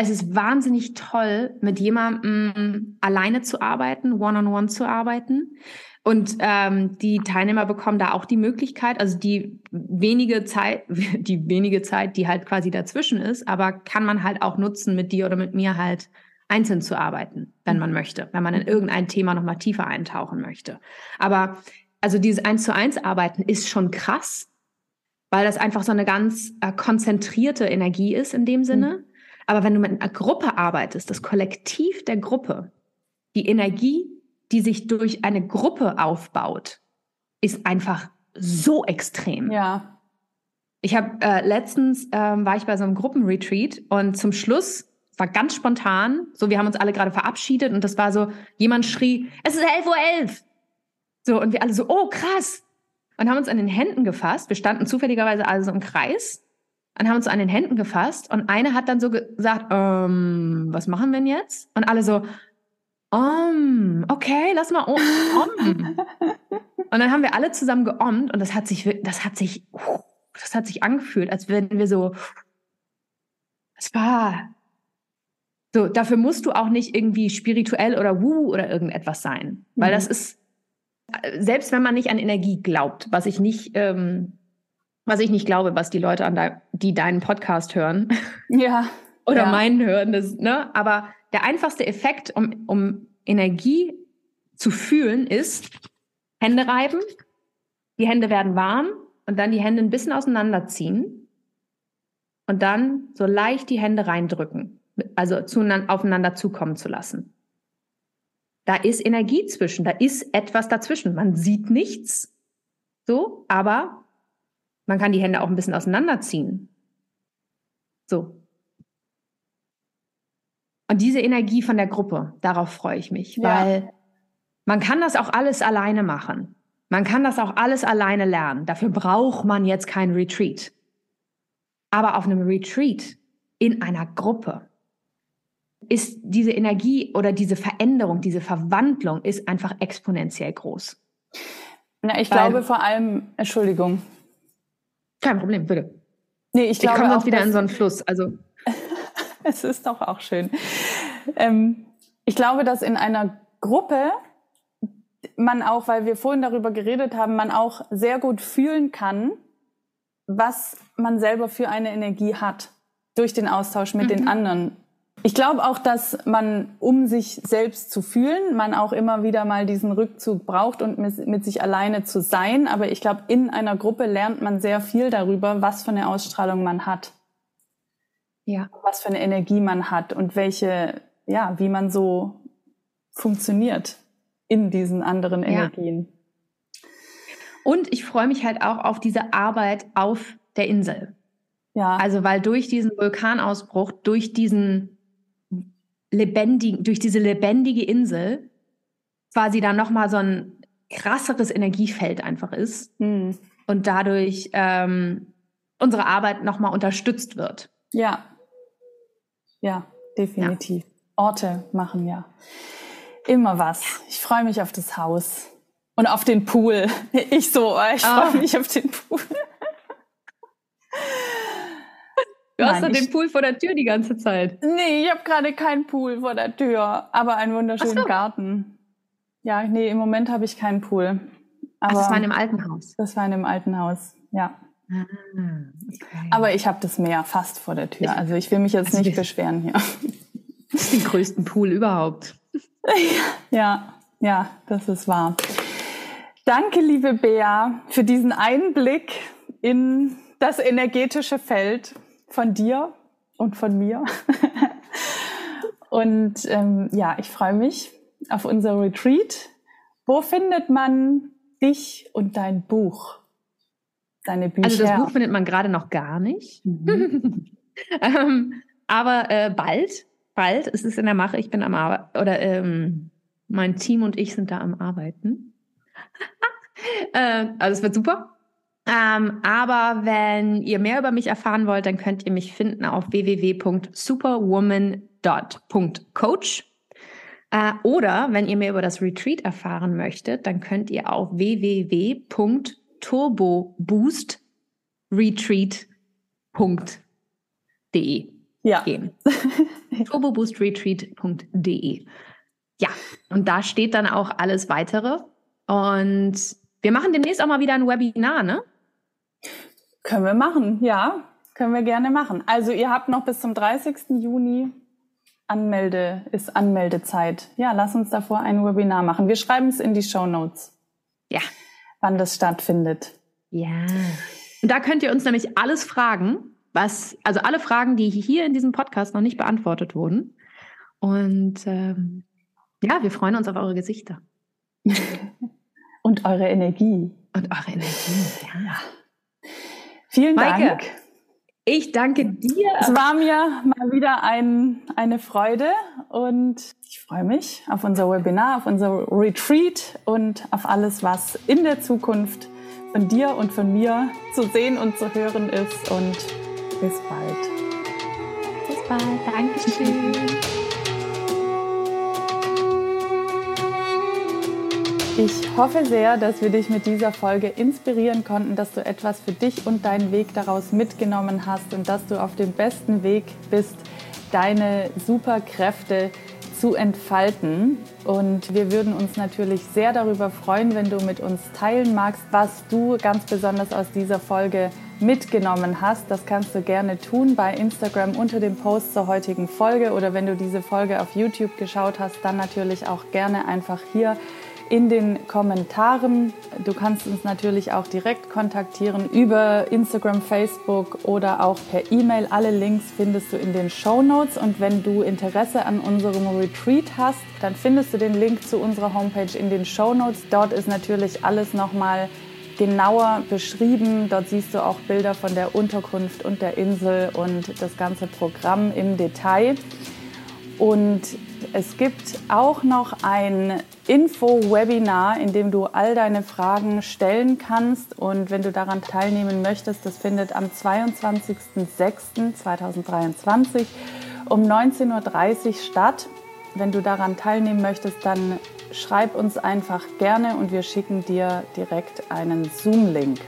es ist wahnsinnig toll, mit jemandem alleine zu arbeiten, one-on-one -on -one zu arbeiten. Und ähm, die Teilnehmer bekommen da auch die Möglichkeit, also die wenige Zeit, die wenige Zeit, die halt quasi dazwischen ist, aber kann man halt auch nutzen, mit dir oder mit mir halt einzeln zu arbeiten, wenn man möchte, wenn man in irgendein Thema nochmal tiefer eintauchen möchte. Aber also dieses eins zu eins Arbeiten ist schon krass, weil das einfach so eine ganz äh, konzentrierte Energie ist in dem Sinne. Mhm. Aber wenn du mit einer Gruppe arbeitest, das Kollektiv der Gruppe, die Energie, die sich durch eine Gruppe aufbaut, ist einfach so extrem. Ja. Ich habe äh, letztens ähm, war ich bei so einem Gruppenretreat und zum Schluss war ganz spontan, so wir haben uns alle gerade verabschiedet und das war so, jemand schrie, es ist 11.11 Uhr. 11. So, und wir alle so, oh krass. Und haben uns an den Händen gefasst. Wir standen zufälligerweise alle so im Kreis und haben uns an den Händen gefasst. Und eine hat dann so gesagt, ähm, was machen wir denn jetzt? Und alle so, um, okay, lass mal um. um. und dann haben wir alle zusammen geommt und das hat sich, das hat sich, das hat sich angefühlt, als wenn wir so, es war, so, dafür musst du auch nicht irgendwie spirituell oder wuhu oder irgendetwas sein. Weil mhm. das ist, selbst wenn man nicht an Energie glaubt, was ich nicht, ähm, was ich nicht glaube, was die Leute an de die deinen Podcast hören. Ja. oder ja. meinen hören, das, ne? Aber der einfachste Effekt, um, um Energie zu fühlen, ist Hände reiben, die Hände werden warm und dann die Hände ein bisschen auseinanderziehen und dann so leicht die Hände reindrücken also aufeinander zukommen zu lassen. Da ist Energie zwischen, da ist etwas dazwischen. Man sieht nichts, so, aber man kann die Hände auch ein bisschen auseinanderziehen. So. Und diese Energie von der Gruppe, darauf freue ich mich, ja. weil man kann das auch alles alleine machen. Man kann das auch alles alleine lernen. Dafür braucht man jetzt kein Retreat. Aber auf einem Retreat in einer Gruppe, ist diese Energie oder diese Veränderung, diese Verwandlung ist einfach exponentiell groß. Na, ich Weil, glaube vor allem, Entschuldigung. Kein Problem, bitte. Nee, ich, glaube ich komme sonst wieder in so einen Fluss. Also. es ist doch auch schön. Ähm, ich glaube, dass in einer Gruppe man auch, weil wir vorhin darüber geredet haben, man auch sehr gut fühlen kann, was man selber für eine Energie hat durch den Austausch mit mhm. den anderen. Ich glaube auch, dass man, um sich selbst zu fühlen, man auch immer wieder mal diesen Rückzug braucht und mit, mit sich alleine zu sein. Aber ich glaube, in einer Gruppe lernt man sehr viel darüber, was für eine Ausstrahlung man hat. Ja. Was für eine Energie man hat und welche, ja, wie man so funktioniert in diesen anderen Energien. Ja. Und ich freue mich halt auch auf diese Arbeit auf der Insel. Ja. Also, weil durch diesen Vulkanausbruch, durch diesen lebendigen, durch diese lebendige Insel quasi dann nochmal so ein krasseres Energiefeld einfach ist mhm. und dadurch ähm, unsere Arbeit nochmal unterstützt wird. Ja. Ja, definitiv. Ja. Orte machen ja immer was. Ich freue mich auf das Haus und auf den Pool. Ich so, ich freue oh. mich auf den Pool. Du hast doch den Pool vor der Tür die ganze Zeit. Nee, ich habe gerade keinen Pool vor der Tür, aber einen wunderschönen so. Garten. Ja, nee, im Moment habe ich keinen Pool. Aber Ach, das war in einem alten Haus. Das war in einem alten Haus, ja. Ah, okay. Aber ich habe das Meer fast vor der Tür. Also ich will mich jetzt also nicht beschweren hier. Das ist den größten Pool überhaupt. ja, ja, das ist wahr. Danke, liebe Bea, für diesen Einblick in das energetische Feld von dir und von mir. und ähm, ja, ich freue mich auf unser Retreat. Wo findet man dich und dein Buch? Deine Bücher? Also das Buch findet man gerade noch gar nicht. Mhm. ähm, aber äh, bald, bald, es ist in der Mache, ich bin am Arbeiten, oder ähm, mein Team und ich sind da am Arbeiten. äh, also es wird super. Ähm, aber wenn ihr mehr über mich erfahren wollt, dann könnt ihr mich finden auf www.superwoman.coach. Äh, oder wenn ihr mehr über das Retreat erfahren möchtet, dann könnt ihr auf www.turboboostretreat.de ja. gehen. turboboostretreat.de. Ja, und da steht dann auch alles weitere. Und wir machen demnächst auch mal wieder ein Webinar, ne? Können wir machen, ja. Können wir gerne machen. Also ihr habt noch bis zum 30. Juni Anmelde, ist Anmeldezeit. Ja, lass uns davor ein Webinar machen. Wir schreiben es in die Show Notes. Ja. Wann das stattfindet. Ja. Und da könnt ihr uns nämlich alles fragen, was, also alle Fragen, die hier in diesem Podcast noch nicht beantwortet wurden. Und ähm, ja, wir freuen uns auf eure Gesichter. Und eure Energie. Und eure Energie, ja. Vielen Maike, Dank. Ich danke dir. Es war mir mal wieder ein, eine Freude und ich freue mich auf unser Webinar, auf unser Retreat und auf alles, was in der Zukunft von dir und von mir zu sehen und zu hören ist. Und bis bald. Bis bald. Dankeschön. Ich hoffe sehr, dass wir dich mit dieser Folge inspirieren konnten, dass du etwas für dich und deinen Weg daraus mitgenommen hast und dass du auf dem besten Weg bist, deine Superkräfte zu entfalten. Und wir würden uns natürlich sehr darüber freuen, wenn du mit uns teilen magst, was du ganz besonders aus dieser Folge mitgenommen hast. Das kannst du gerne tun bei Instagram unter dem Post zur heutigen Folge oder wenn du diese Folge auf YouTube geschaut hast, dann natürlich auch gerne einfach hier in den Kommentaren. Du kannst uns natürlich auch direkt kontaktieren über Instagram, Facebook oder auch per E-Mail. Alle Links findest du in den Show Notes. Und wenn du Interesse an unserem Retreat hast, dann findest du den Link zu unserer Homepage in den Show Notes. Dort ist natürlich alles nochmal genauer beschrieben. Dort siehst du auch Bilder von der Unterkunft und der Insel und das ganze Programm im Detail. Und es gibt auch noch ein Info-Webinar, in dem du all deine Fragen stellen kannst. Und wenn du daran teilnehmen möchtest, das findet am 22.06.2023 um 19.30 Uhr statt. Wenn du daran teilnehmen möchtest, dann schreib uns einfach gerne und wir schicken dir direkt einen Zoom-Link.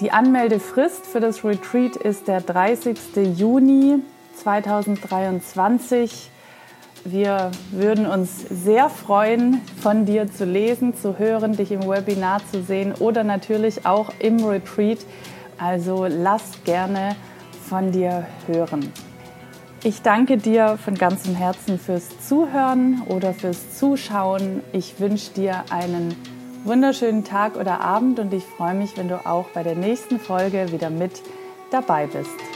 Die Anmeldefrist für das Retreat ist der 30. Juni 2023. Wir würden uns sehr freuen, von dir zu lesen, zu hören, dich im Webinar zu sehen oder natürlich auch im Retreat. Also lass gerne von dir hören. Ich danke dir von ganzem Herzen fürs Zuhören oder fürs Zuschauen. Ich wünsche dir einen wunderschönen Tag oder Abend und ich freue mich, wenn du auch bei der nächsten Folge wieder mit dabei bist.